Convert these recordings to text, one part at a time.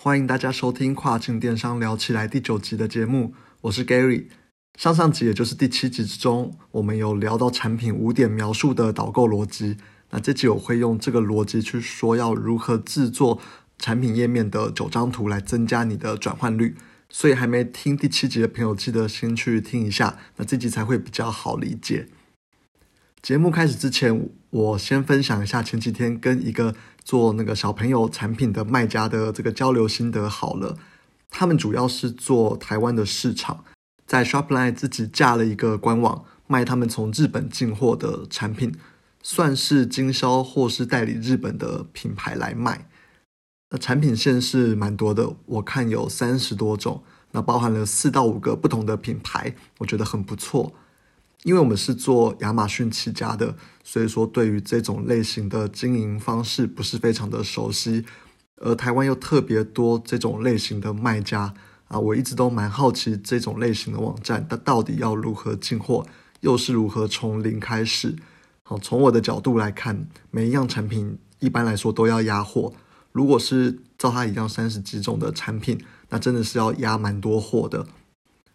欢迎大家收听《跨境电商聊起来》第九集的节目，我是 Gary。上上集也就是第七集之中，我们有聊到产品五点描述的导购逻辑。那这集我会用这个逻辑去说要如何制作产品页面的九张图来增加你的转换率。所以还没听第七集的朋友，记得先去听一下，那这集才会比较好理解。节目开始之前，我先分享一下前几天跟一个做那个小朋友产品的卖家的这个交流心得。好了，他们主要是做台湾的市场，在 Shopline 自己架了一个官网，卖他们从日本进货的产品，算是经销或是代理日本的品牌来卖。那产品线是蛮多的，我看有三十多种，那包含了四到五个不同的品牌，我觉得很不错。因为我们是做亚马逊起家的，所以说对于这种类型的经营方式不是非常的熟悉，而台湾又特别多这种类型的卖家啊，我一直都蛮好奇这种类型的网站，它到底要如何进货，又是如何从零开始。好，从我的角度来看，每一样产品一般来说都要压货，如果是照它一样三十几种的产品，那真的是要压蛮多货的，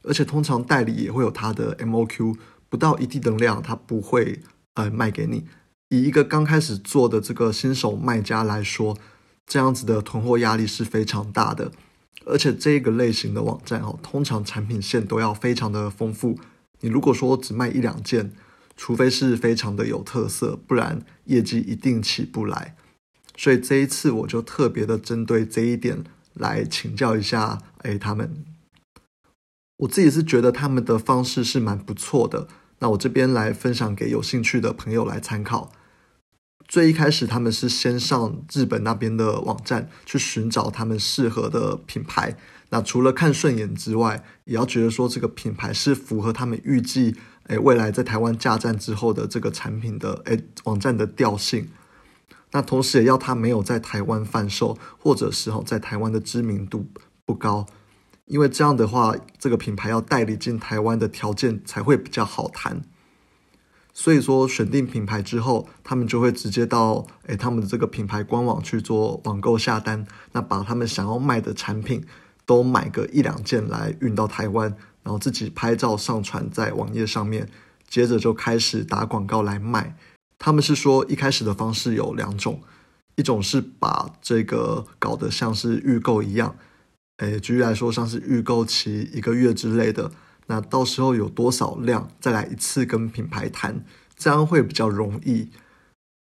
而且通常代理也会有它的 MOQ。不到一定的量，他不会呃卖给你。以一个刚开始做的这个新手卖家来说，这样子的囤货压力是非常大的。而且这个类型的网站哦，通常产品线都要非常的丰富。你如果说只卖一两件，除非是非常的有特色，不然业绩一定起不来。所以这一次我就特别的针对这一点来请教一下，哎，他们，我自己是觉得他们的方式是蛮不错的。那我这边来分享给有兴趣的朋友来参考。最一开始，他们是先上日本那边的网站去寻找他们适合的品牌。那除了看顺眼之外，也要觉得说这个品牌是符合他们预计，诶未来在台湾架站之后的这个产品的诶网站的调性。那同时也要它没有在台湾贩售，或者是在台湾的知名度不高。因为这样的话，这个品牌要代理进台湾的条件才会比较好谈。所以说，选定品牌之后，他们就会直接到诶他们的这个品牌官网去做网购下单，那把他们想要卖的产品都买个一两件来运到台湾，然后自己拍照上传在网页上面，接着就开始打广告来卖。他们是说一开始的方式有两种，一种是把这个搞得像是预购一样。诶，举例来说，像是预购期一个月之类的，那到时候有多少量，再来一次跟品牌谈，这样会比较容易。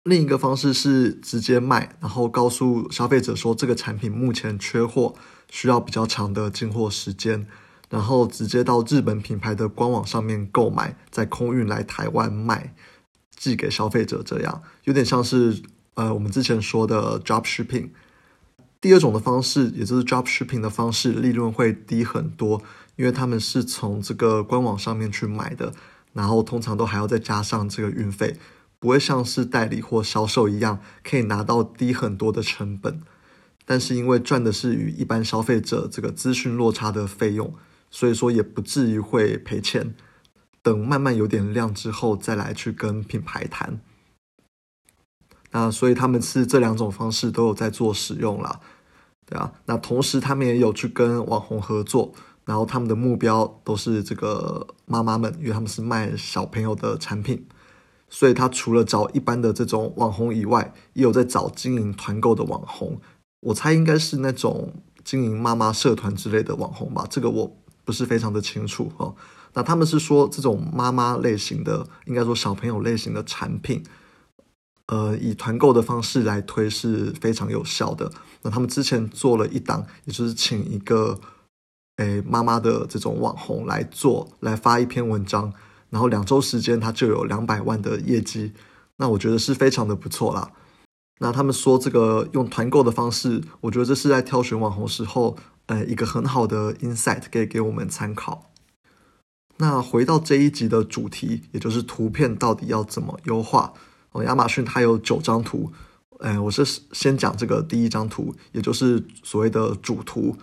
另一个方式是直接卖，然后告诉消费者说这个产品目前缺货，需要比较长的进货时间，然后直接到日本品牌的官网上面购买，再空运来台湾卖，寄给消费者，这样有点像是呃我们之前说的 drop shipping。第二种的方式，也就是 drop shipping 的方式，利润会低很多，因为他们是从这个官网上面去买的，然后通常都还要再加上这个运费，不会像是代理或销售一样可以拿到低很多的成本。但是因为赚的是与一般消费者这个资讯落差的费用，所以说也不至于会赔钱。等慢慢有点量之后，再来去跟品牌谈。那所以他们是这两种方式都有在做使用了，对啊。那同时他们也有去跟网红合作，然后他们的目标都是这个妈妈们，因为他们是卖小朋友的产品，所以他除了找一般的这种网红以外，也有在找经营团购的网红。我猜应该是那种经营妈妈社团之类的网红吧，这个我不是非常的清楚哦。那他们是说这种妈妈类型的，应该说小朋友类型的产品。呃，以团购的方式来推是非常有效的。那他们之前做了一档，也就是请一个诶妈妈的这种网红来做，来发一篇文章，然后两周时间他就有两百万的业绩。那我觉得是非常的不错啦。那他们说这个用团购的方式，我觉得这是在挑选网红时候，呃，一个很好的 insight 可以给我们参考。那回到这一集的主题，也就是图片到底要怎么优化？亚马逊它有九张图，哎，我是先讲这个第一张图，也就是所谓的主图。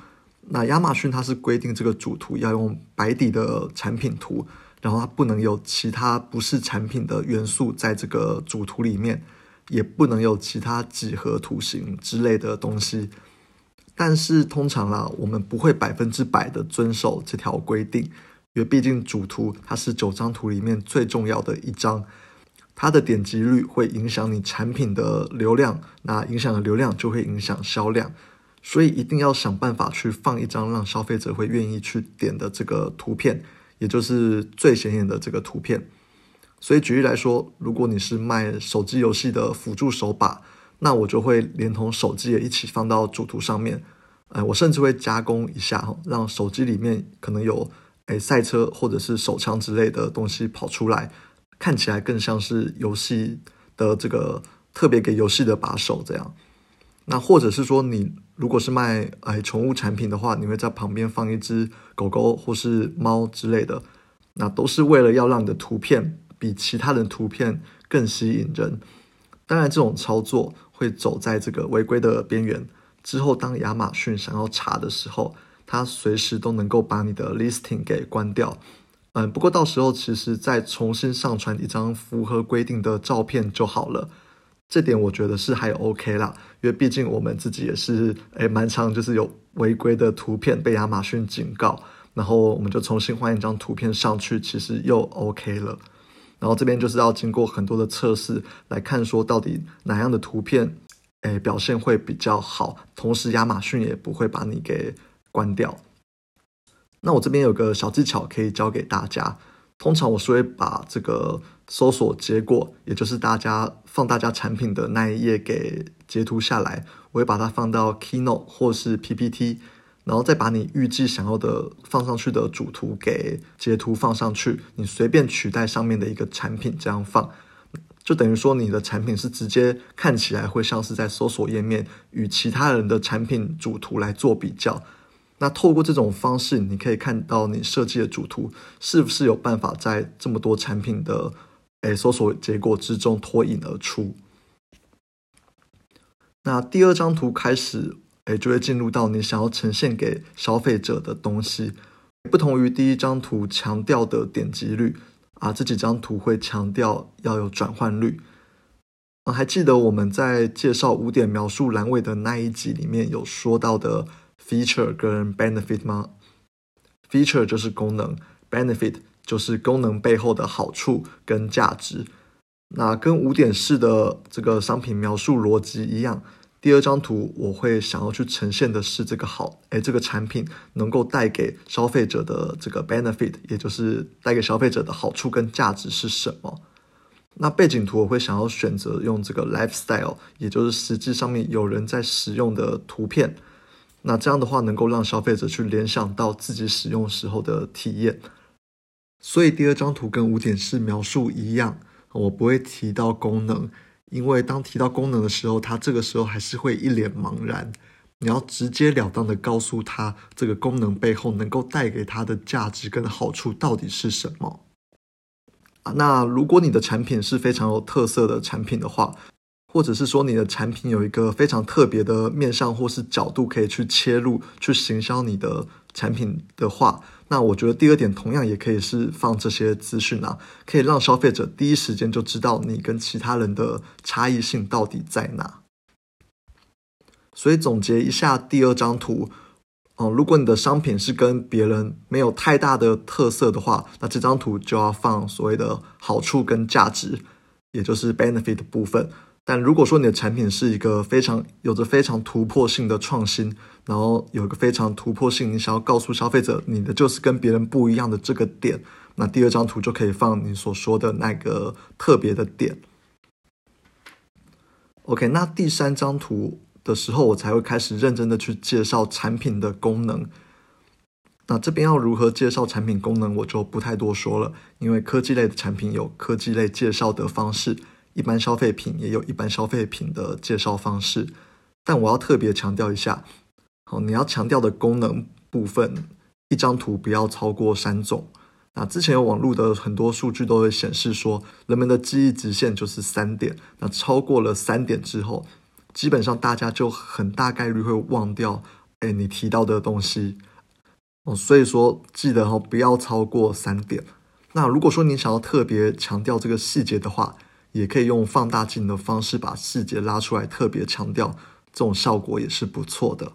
那亚马逊它是规定这个主图要用白底的产品图，然后它不能有其他不是产品的元素在这个主图里面，也不能有其他几何图形之类的东西。但是通常啦，我们不会百分之百的遵守这条规定，因为毕竟主图它是九张图里面最重要的一张，它的点击率会影响你产品的流量，那影响的流量就会影响销量，所以一定要想办法去放一张让消费者会愿意去点的这个图片，也就是最显眼的这个图片。所以举例来说，如果你是卖手机游戏的辅助手把。那我就会连同手机也一起放到主图上面，哎，我甚至会加工一下，让手机里面可能有哎赛车或者是手枪之类的东西跑出来，看起来更像是游戏的这个特别给游戏的把手这样。那或者是说你如果是卖哎宠物产品的话，你会在旁边放一只狗狗或是猫之类的，那都是为了要让你的图片比其他的图片更吸引人。当然，这种操作。会走在这个违规的边缘之后，当亚马逊想要查的时候，它随时都能够把你的 listing 给关掉。嗯，不过到时候其实再重新上传一张符合规定的照片就好了。这点我觉得是还 OK 啦，因为毕竟我们自己也是诶蛮常就是有违规的图片被亚马逊警告，然后我们就重新换一张图片上去，其实又 OK 了。然后这边就是要经过很多的测试来看，说到底哪样的图片，诶表现会比较好，同时亚马逊也不会把你给关掉。那我这边有个小技巧可以教给大家，通常我是会把这个搜索结果，也就是大家放大家产品的那一页给截图下来，我会把它放到 Keynote 或是 PPT。然后再把你预计想要的放上去的主图给截图放上去，你随便取代上面的一个产品这样放，就等于说你的产品是直接看起来会像是在搜索页面与其他人的产品主图来做比较。那透过这种方式，你可以看到你设计的主图是不是有办法在这么多产品的诶搜索结果之中脱颖而出。那第二张图开始。哎，就会进入到你想要呈现给消费者的东西。不同于第一张图强调的点击率啊，这几张图会强调要有转换率。啊，还记得我们在介绍五点描述栏位的那一集里面有说到的 feature 跟 benefit 吗？feature 就是功能，benefit 就是功能背后的好处跟价值。那跟五点式的这个商品描述逻辑一样。第二张图我会想要去呈现的是这个好，哎，这个产品能够带给消费者的这个 benefit，也就是带给消费者的好处跟价值是什么？那背景图我会想要选择用这个 lifestyle，也就是实际上面有人在使用的图片。那这样的话能够让消费者去联想到自己使用时候的体验。所以第二张图跟五点式描述一样，我不会提到功能。因为当提到功能的时候，他这个时候还是会一脸茫然。你要直截了当的告诉他，这个功能背后能够带给他的价值跟好处到底是什么啊？那如果你的产品是非常有特色的产品的话，或者是说你的产品有一个非常特别的面向或是角度可以去切入去行销你的产品的话。那我觉得第二点同样也可以是放这些资讯啊，可以让消费者第一时间就知道你跟其他人的差异性到底在哪。所以总结一下第二张图，哦，如果你的商品是跟别人没有太大的特色的话，那这张图就要放所谓的好处跟价值，也就是 benefit 部分。但如果说你的产品是一个非常有着非常突破性的创新，然后有一个非常突破性，你想要告诉消费者你的就是跟别人不一样的这个点，那第二张图就可以放你所说的那个特别的点。OK，那第三张图的时候，我才会开始认真的去介绍产品的功能。那这边要如何介绍产品功能，我就不太多说了，因为科技类的产品有科技类介绍的方式。一般消费品也有一般消费品的介绍方式，但我要特别强调一下，好，你要强调的功能部分，一张图不要超过三种。那之前有网络的很多数据都会显示说，人们的记忆直线就是三点，那超过了三点之后，基本上大家就很大概率会忘掉，哎，你提到的东西。哦，所以说记得哈，不要超过三点。那如果说你想要特别强调这个细节的话，也可以用放大镜的方式把细节拉出来，特别强调，这种效果也是不错的。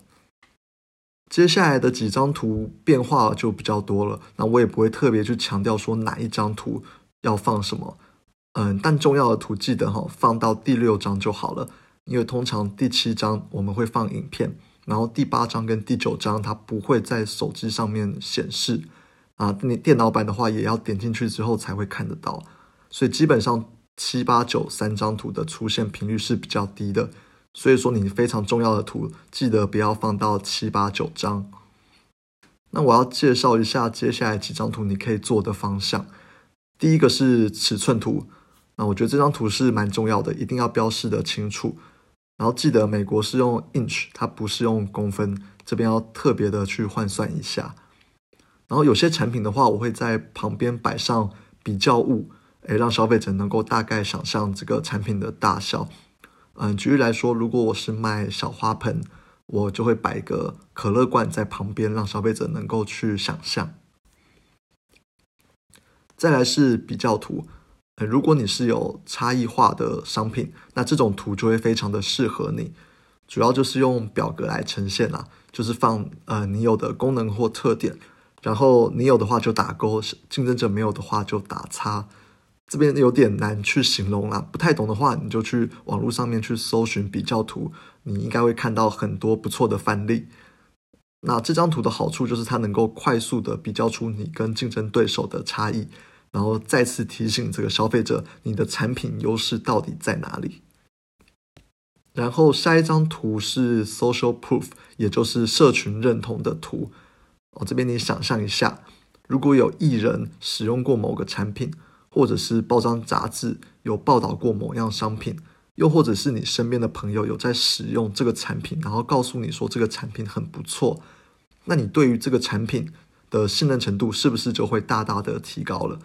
接下来的几张图变化就比较多了，那我也不会特别去强调说哪一张图要放什么，嗯，但重要的图记得哈放到第六张就好了，因为通常第七张我们会放影片，然后第八张跟第九张它不会在手机上面显示，啊，你电脑版的话也要点进去之后才会看得到，所以基本上七八九三张图的出现频率是比较低的。所以说，你非常重要的图，记得不要放到七八九张。那我要介绍一下接下来几张图你可以做的方向。第一个是尺寸图，那我觉得这张图是蛮重要的，一定要标示的清楚。然后记得美国是用 inch，它不是用公分，这边要特别的去换算一下。然后有些产品的话，我会在旁边摆上比较物，诶，让消费者能够大概想象这个产品的大小。嗯，举例来说，如果我是卖小花盆，我就会摆个可乐罐在旁边，让消费者能够去想象。再来是比较图，如果你是有差异化的商品，那这种图就会非常的适合你。主要就是用表格来呈现啦，就是放呃你有的功能或特点，然后你有的话就打勾，竞争者没有的话就打叉。这边有点难去形容啦，不太懂的话，你就去网络上面去搜寻比较图，你应该会看到很多不错的范例。那这张图的好处就是它能够快速的比较出你跟竞争对手的差异，然后再次提醒这个消费者你的产品优势到底在哪里。然后下一张图是 social proof，也就是社群认同的图。哦，这边你想象一下，如果有艺人使用过某个产品。或者是报章杂志有报道过某样商品，又或者是你身边的朋友有在使用这个产品，然后告诉你说这个产品很不错，那你对于这个产品的信任程度是不是就会大大的提高了？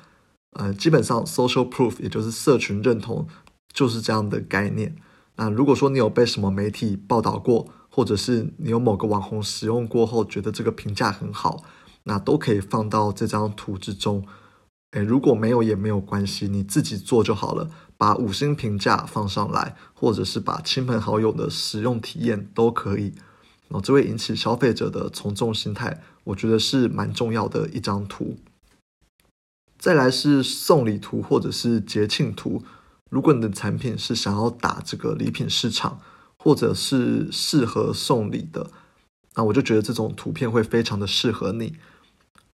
呃，基本上 social proof 也就是社群认同就是这样的概念。那如果说你有被什么媒体报道过，或者是你有某个网红使用过后觉得这个评价很好，那都可以放到这张图之中。诶，如果没有也没有关系，你自己做就好了。把五星评价放上来，或者是把亲朋好友的使用体验都可以。哦，这会引起消费者的从众心态，我觉得是蛮重要的一张图。再来是送礼图或者是节庆图。如果你的产品是想要打这个礼品市场，或者是适合送礼的，那我就觉得这种图片会非常的适合你。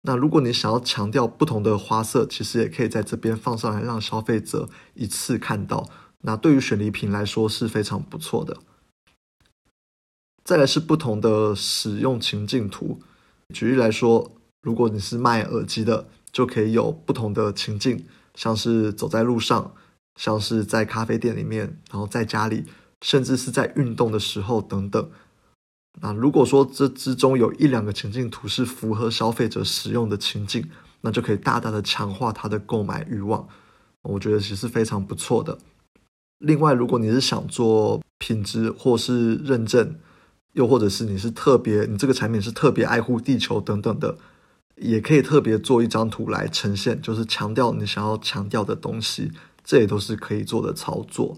那如果你想要强调不同的花色，其实也可以在这边放上来，让消费者一次看到。那对于选礼品来说是非常不错的。再来是不同的使用情境图，举例来说，如果你是卖耳机的，就可以有不同的情境，像是走在路上，像是在咖啡店里面，然后在家里，甚至是在运动的时候等等。那如果说这之中有一两个情境图是符合消费者使用的情境，那就可以大大的强化他的购买欲望。我觉得其实非常不错的。另外，如果你是想做品质或是认证，又或者是你是特别，你这个产品是特别爱护地球等等的，也可以特别做一张图来呈现，就是强调你想要强调的东西，这也都是可以做的操作。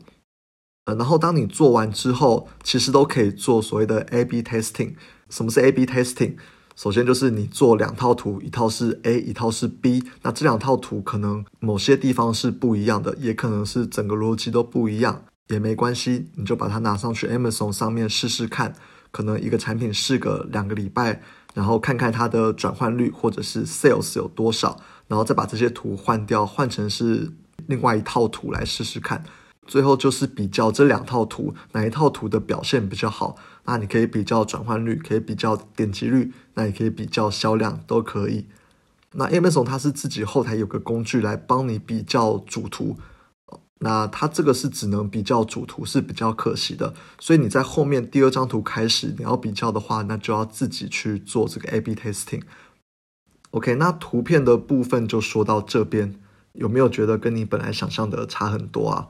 呃，然后当你做完之后，其实都可以做所谓的 A/B testing。什么是 A/B testing？首先就是你做两套图，一套是 A，一套是 B。那这两套图可能某些地方是不一样的，也可能是整个逻辑都不一样，也没关系，你就把它拿上去 Amazon 上面试试看。可能一个产品试个两个礼拜，然后看看它的转换率或者是 Sales 有多少，然后再把这些图换掉，换成是另外一套图来试试看。最后就是比较这两套图哪一套图的表现比较好，那你可以比较转换率，可以比较点击率，那也可以比较销量，都可以。那 Amazon 它是自己后台有个工具来帮你比较主图，那它这个是只能比较主图是比较可惜的，所以你在后面第二张图开始你要比较的话，那就要自己去做这个 A/B testing。OK，那图片的部分就说到这边，有没有觉得跟你本来想象的差很多啊？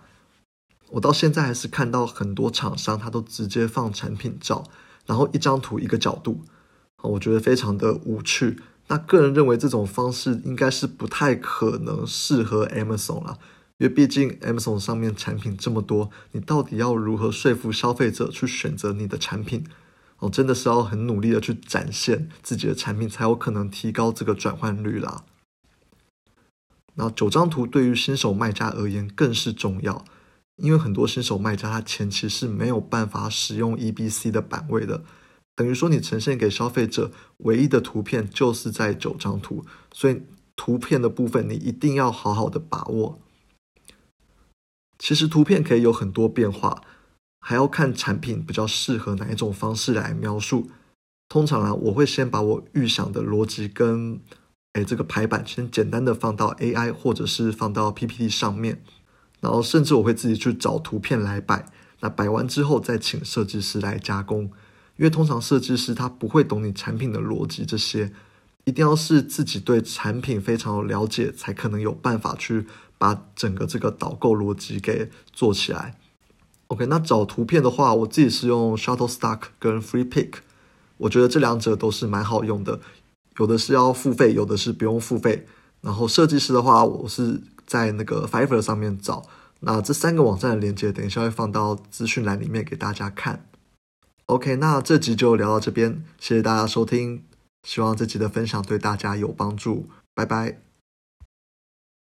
我到现在还是看到很多厂商，他都直接放产品照，然后一张图一个角度，我觉得非常的无趣。那个人认为这种方式应该是不太可能适合 Amazon 了，因为毕竟 Amazon 上面产品这么多，你到底要如何说服消费者去选择你的产品？哦，真的是要很努力的去展现自己的产品，才有可能提高这个转换率啦。那九张图对于新手卖家而言更是重要，因为很多新手卖家他前期是没有办法使用 EBC 的版位的，等于说你呈现给消费者唯一的图片就是在九张图，所以图片的部分你一定要好好的把握。其实图片可以有很多变化。还要看产品比较适合哪一种方式来描述。通常啊，我会先把我预想的逻辑跟哎这个排版先简单的放到 AI 或者是放到 PPT 上面，然后甚至我会自己去找图片来摆。那摆完之后再请设计师来加工，因为通常设计师他不会懂你产品的逻辑这些，一定要是自己对产品非常了解，才可能有办法去把整个这个导购逻辑给做起来。OK，那找图片的话，我自己是用 Shutterstock 跟 Free Pick，我觉得这两者都是蛮好用的。有的是要付费，有的是不用付费。然后设计师的话，我是在那个 Fiverr 上面找。那这三个网站的链接，等一下会放到资讯栏里面给大家看。OK，那这集就聊到这边，谢谢大家收听，希望这集的分享对大家有帮助，拜拜。